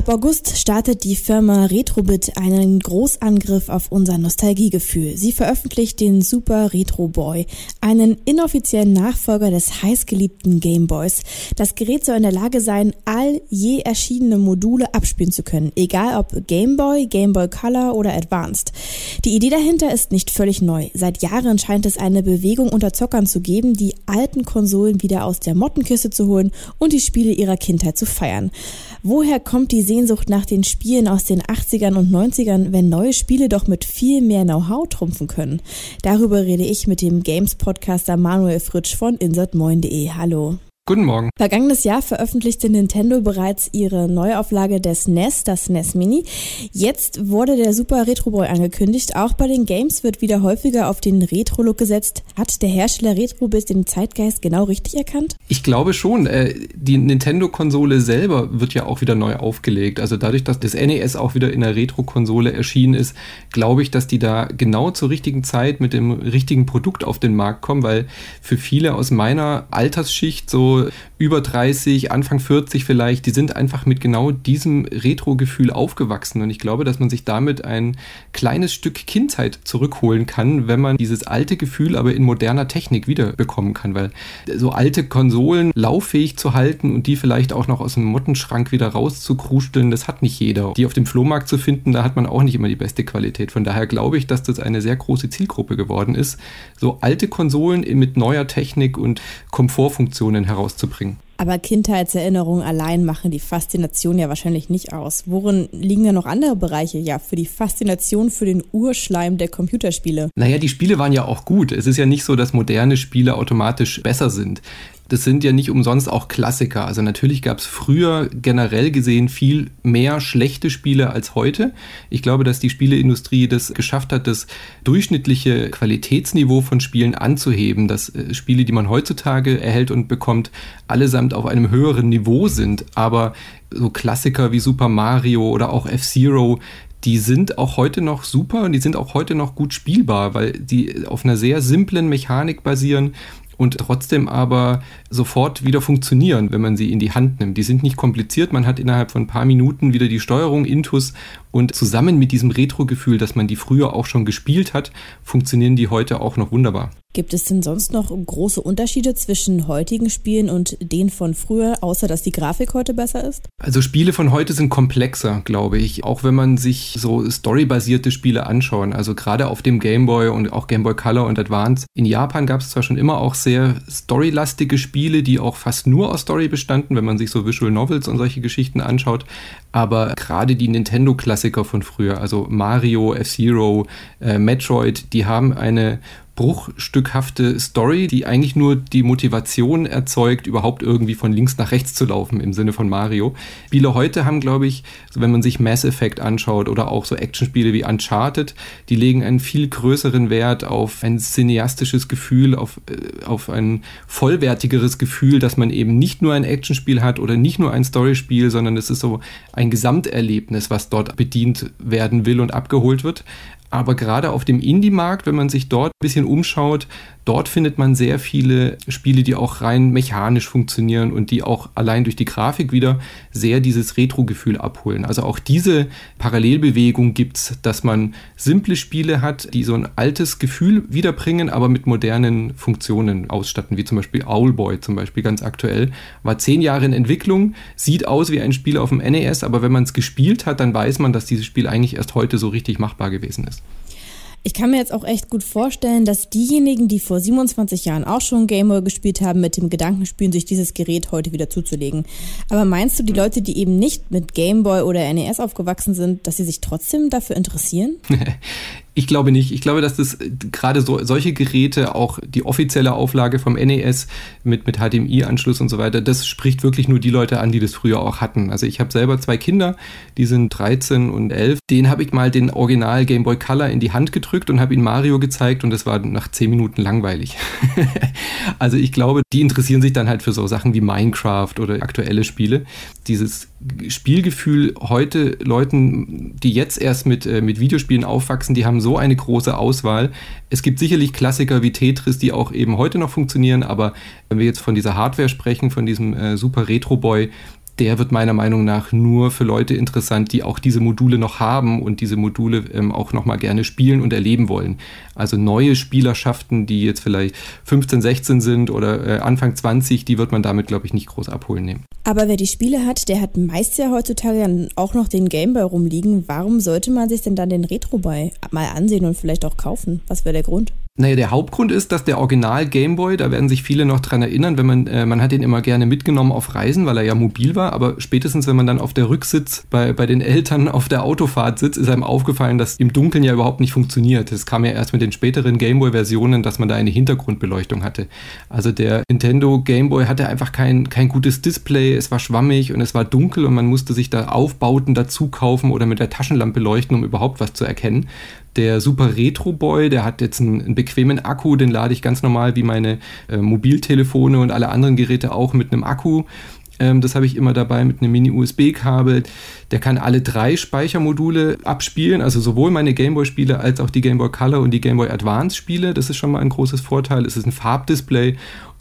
Ab August startet die Firma Retrobit einen Großangriff auf unser Nostalgiegefühl. Sie veröffentlicht den Super Retro Boy, einen inoffiziellen Nachfolger des heißgeliebten Gameboys. Das Gerät soll in der Lage sein, all je erschienene Module abspielen zu können, egal ob Gameboy, Gameboy Color oder Advanced. Die Idee dahinter ist nicht völlig neu. Seit Jahren scheint es eine Bewegung unter Zockern zu geben, die alten Konsolen wieder aus der Mottenkiste zu holen und die Spiele ihrer Kindheit zu feiern. Woher kommt die Sehnsucht nach den Spielen aus den 80ern und 90ern, wenn neue Spiele doch mit viel mehr Know-how trumpfen können? Darüber rede ich mit dem Games-Podcaster Manuel Fritsch von insertmoin.de. Hallo. Guten Morgen. Vergangenes Jahr veröffentlichte Nintendo bereits ihre Neuauflage des NES, das NES Mini. Jetzt wurde der Super Retro Boy angekündigt. Auch bei den Games wird wieder häufiger auf den Retro-Look gesetzt. Hat der Hersteller Retrobis den Zeitgeist genau richtig erkannt? Ich glaube schon. Äh, die Nintendo-Konsole selber wird ja auch wieder neu aufgelegt. Also dadurch, dass das NES auch wieder in der Retro-Konsole erschienen ist, glaube ich, dass die da genau zur richtigen Zeit mit dem richtigen Produkt auf den Markt kommen, weil für viele aus meiner Altersschicht so über 30, Anfang 40 vielleicht, die sind einfach mit genau diesem Retro-Gefühl aufgewachsen. Und ich glaube, dass man sich damit ein kleines Stück Kindheit zurückholen kann, wenn man dieses alte Gefühl aber in moderner Technik wiederbekommen kann. Weil so alte Konsolen lauffähig zu halten und die vielleicht auch noch aus dem Mottenschrank wieder rauszukruscheln, das hat nicht jeder. Die auf dem Flohmarkt zu finden, da hat man auch nicht immer die beste Qualität. Von daher glaube ich, dass das eine sehr große Zielgruppe geworden ist, so alte Konsolen mit neuer Technik und Komfortfunktionen heraus rauszubringen. Aber Kindheitserinnerungen allein machen die Faszination ja wahrscheinlich nicht aus. Worin liegen da noch andere Bereiche, ja, für die Faszination für den Urschleim der Computerspiele? Naja, die Spiele waren ja auch gut. Es ist ja nicht so, dass moderne Spiele automatisch besser sind das sind ja nicht umsonst auch Klassiker. Also natürlich gab es früher generell gesehen viel mehr schlechte Spiele als heute. Ich glaube, dass die Spieleindustrie das geschafft hat, das durchschnittliche Qualitätsniveau von Spielen anzuheben, dass äh, Spiele, die man heutzutage erhält und bekommt, allesamt auf einem höheren Niveau sind. Aber so Klassiker wie Super Mario oder auch F-Zero, die sind auch heute noch super und die sind auch heute noch gut spielbar, weil die auf einer sehr simplen Mechanik basieren und trotzdem aber sofort wieder funktionieren, wenn man sie in die Hand nimmt. Die sind nicht kompliziert, man hat innerhalb von ein paar Minuten wieder die Steuerung Intus und zusammen mit diesem Retro-Gefühl, dass man die früher auch schon gespielt hat, funktionieren die heute auch noch wunderbar. Gibt es denn sonst noch große Unterschiede zwischen heutigen Spielen und denen von früher, außer dass die Grafik heute besser ist? Also Spiele von heute sind komplexer, glaube ich. Auch wenn man sich so storybasierte Spiele anschauen. Also gerade auf dem Game Boy und auch Game Boy Color und Advance. In Japan gab es zwar schon immer auch sehr storylastige Spiele, die auch fast nur aus Story bestanden, wenn man sich so Visual Novels und solche Geschichten anschaut. Aber gerade die Nintendo-Klassiker von früher, also Mario, F-Zero, äh, Metroid, die haben eine bruchstückhafte Story, die eigentlich nur die Motivation erzeugt, überhaupt irgendwie von links nach rechts zu laufen im Sinne von Mario. Spiele heute haben, glaube ich, wenn man sich Mass Effect anschaut oder auch so Actionspiele wie Uncharted, die legen einen viel größeren Wert auf ein cineastisches Gefühl, auf, äh, auf ein vollwertigeres Gefühl, dass man eben nicht nur ein Actionspiel hat oder nicht nur ein Storyspiel, sondern es ist so ein Gesamterlebnis, was dort bedient werden will und abgeholt wird. Aber gerade auf dem Indie-Markt, wenn man sich dort ein bisschen umschaut, dort findet man sehr viele Spiele, die auch rein mechanisch funktionieren und die auch allein durch die Grafik wieder sehr dieses Retro-Gefühl abholen. Also auch diese Parallelbewegung gibt es, dass man simple Spiele hat, die so ein altes Gefühl wiederbringen, aber mit modernen Funktionen ausstatten, wie zum Beispiel Owlboy zum Beispiel ganz aktuell. War zehn Jahre in Entwicklung, sieht aus wie ein Spiel auf dem NES, aber wenn man es gespielt hat, dann weiß man, dass dieses Spiel eigentlich erst heute so richtig machbar gewesen ist. Ich kann mir jetzt auch echt gut vorstellen, dass diejenigen, die vor 27 Jahren auch schon Gameboy gespielt haben, mit dem Gedanken spielen, sich dieses Gerät heute wieder zuzulegen. Aber meinst du, die Leute, die eben nicht mit Gameboy oder NES aufgewachsen sind, dass sie sich trotzdem dafür interessieren? Ich glaube nicht. Ich glaube, dass das äh, gerade so, solche Geräte, auch die offizielle Auflage vom NES mit, mit HDMI-Anschluss und so weiter, das spricht wirklich nur die Leute an, die das früher auch hatten. Also ich habe selber zwei Kinder, die sind 13 und 11. Den habe ich mal den Original Game Boy Color in die Hand gedrückt und habe ihn Mario gezeigt und das war nach 10 Minuten langweilig. also ich glaube, die interessieren sich dann halt für so Sachen wie Minecraft oder aktuelle Spiele. Dieses Spielgefühl heute Leuten, die jetzt erst mit, äh, mit Videospielen aufwachsen, die haben so so eine große Auswahl. Es gibt sicherlich Klassiker wie Tetris, die auch eben heute noch funktionieren, aber wenn wir jetzt von dieser Hardware sprechen, von diesem äh, Super Retro Boy, der wird meiner Meinung nach nur für Leute interessant, die auch diese Module noch haben und diese Module ähm, auch nochmal gerne spielen und erleben wollen. Also neue Spielerschaften, die jetzt vielleicht 15, 16 sind oder äh, Anfang 20, die wird man damit, glaube ich, nicht groß abholen nehmen. Aber wer die Spiele hat, der hat meist ja heutzutage dann auch noch den Gameboy rumliegen. Warum sollte man sich denn dann den Retro-Boy mal ansehen und vielleicht auch kaufen? Was wäre der Grund? Naja, der Hauptgrund ist, dass der Original Gameboy, da werden sich viele noch dran erinnern, wenn man, äh, man hat ihn immer gerne mitgenommen auf Reisen, weil er ja mobil war, aber spätestens, wenn man dann auf der Rücksitz bei, bei den Eltern auf der Autofahrt sitzt, ist einem aufgefallen, dass im Dunkeln ja überhaupt nicht funktioniert. Das kam ja erst mit den späteren Gameboy-Versionen, dass man da eine Hintergrundbeleuchtung hatte. Also der Nintendo Gameboy hatte einfach kein, kein gutes Display, es war schwammig und es war dunkel und man musste sich da Aufbauten dazu kaufen oder mit der Taschenlampe leuchten, um überhaupt was zu erkennen. Der Super Retro Boy, der hat jetzt einen, einen bequemen Akku, den lade ich ganz normal wie meine äh, Mobiltelefone und alle anderen Geräte auch mit einem Akku. Ähm, das habe ich immer dabei mit einem Mini-USB-Kabel. Der kann alle drei Speichermodule abspielen, also sowohl meine Gameboy-Spiele als auch die Gameboy Color und die Gameboy Advance-Spiele. Das ist schon mal ein großes Vorteil. Es ist ein Farbdisplay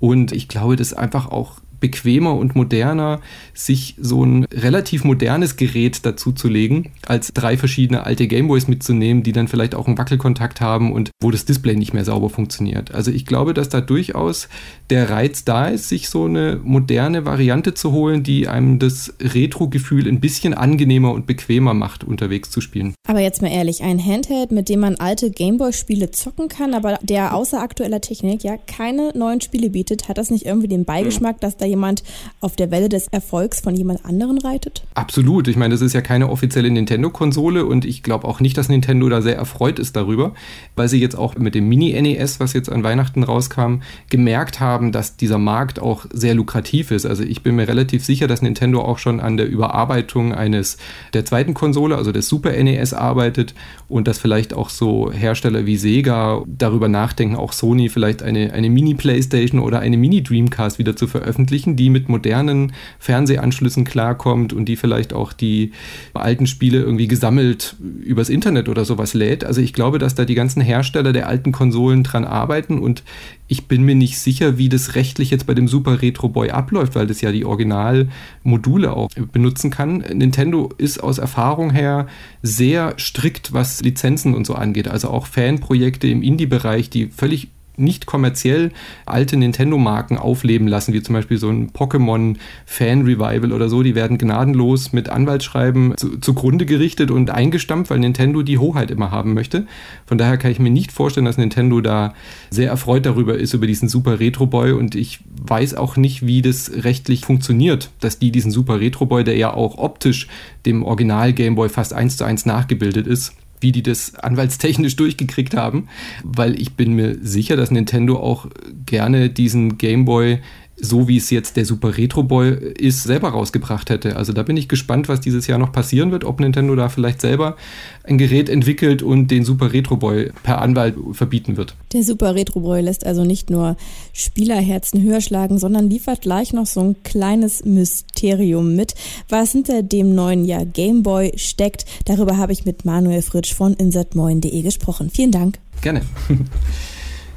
und ich glaube, das ist einfach auch bequemer und moderner, sich so ein relativ modernes Gerät dazu zu legen, als drei verschiedene alte Gameboys mitzunehmen, die dann vielleicht auch einen Wackelkontakt haben und wo das Display nicht mehr sauber funktioniert. Also ich glaube, dass da durchaus der Reiz da ist, sich so eine moderne Variante zu holen, die einem das Retro-Gefühl ein bisschen angenehmer und bequemer macht, unterwegs zu spielen. Aber jetzt mal ehrlich, ein Handheld, mit dem man alte Gameboy-Spiele zocken kann, aber der außer aktueller Technik ja keine neuen Spiele bietet, hat das nicht irgendwie den Beigeschmack, dass da jemand auf der Welle des Erfolgs von jemand anderen reitet? Absolut. Ich meine, das ist ja keine offizielle Nintendo-Konsole und ich glaube auch nicht, dass Nintendo da sehr erfreut ist darüber, weil sie jetzt auch mit dem Mini-NES, was jetzt an Weihnachten rauskam, gemerkt haben, dass dieser Markt auch sehr lukrativ ist. Also ich bin mir relativ sicher, dass Nintendo auch schon an der Überarbeitung eines der zweiten Konsole, also des Super NES, arbeitet und dass vielleicht auch so Hersteller wie Sega darüber nachdenken, auch Sony vielleicht eine, eine Mini-Playstation oder eine Mini-Dreamcast wieder zu veröffentlichen veröffentlichen, die mit modernen Fernsehanschlüssen klarkommt und die vielleicht auch die alten Spiele irgendwie gesammelt übers Internet oder sowas lädt. Also ich glaube, dass da die ganzen Hersteller der alten Konsolen dran arbeiten und ich bin mir nicht sicher, wie das rechtlich jetzt bei dem Super Retro Boy abläuft, weil das ja die Originalmodule auch benutzen kann. Nintendo ist aus Erfahrung her sehr strikt, was Lizenzen und so angeht. Also auch Fanprojekte im Indie-Bereich, die völlig nicht kommerziell alte Nintendo-Marken aufleben lassen, wie zum Beispiel so ein Pokémon-Fan-Revival oder so. Die werden gnadenlos mit Anwaltsschreiben zu, zugrunde gerichtet und eingestampft, weil Nintendo die Hoheit immer haben möchte. Von daher kann ich mir nicht vorstellen, dass Nintendo da sehr erfreut darüber ist, über diesen Super Retro Boy. Und ich weiß auch nicht, wie das rechtlich funktioniert, dass die diesen Super Retro Boy, der ja auch optisch dem Original Game Boy fast eins zu eins nachgebildet ist, wie die das anwaltstechnisch durchgekriegt haben, weil ich bin mir sicher, dass Nintendo auch gerne diesen Game Boy so wie es jetzt der Super Retro Boy ist, selber rausgebracht hätte. Also da bin ich gespannt, was dieses Jahr noch passieren wird, ob Nintendo da vielleicht selber ein Gerät entwickelt und den Super Retro Boy per Anwalt verbieten wird. Der Super Retro Boy lässt also nicht nur Spielerherzen höher schlagen, sondern liefert gleich noch so ein kleines Mysterium mit, was hinter dem neuen Jahr Game Boy steckt. Darüber habe ich mit Manuel Fritsch von insertmoin.de gesprochen. Vielen Dank. Gerne.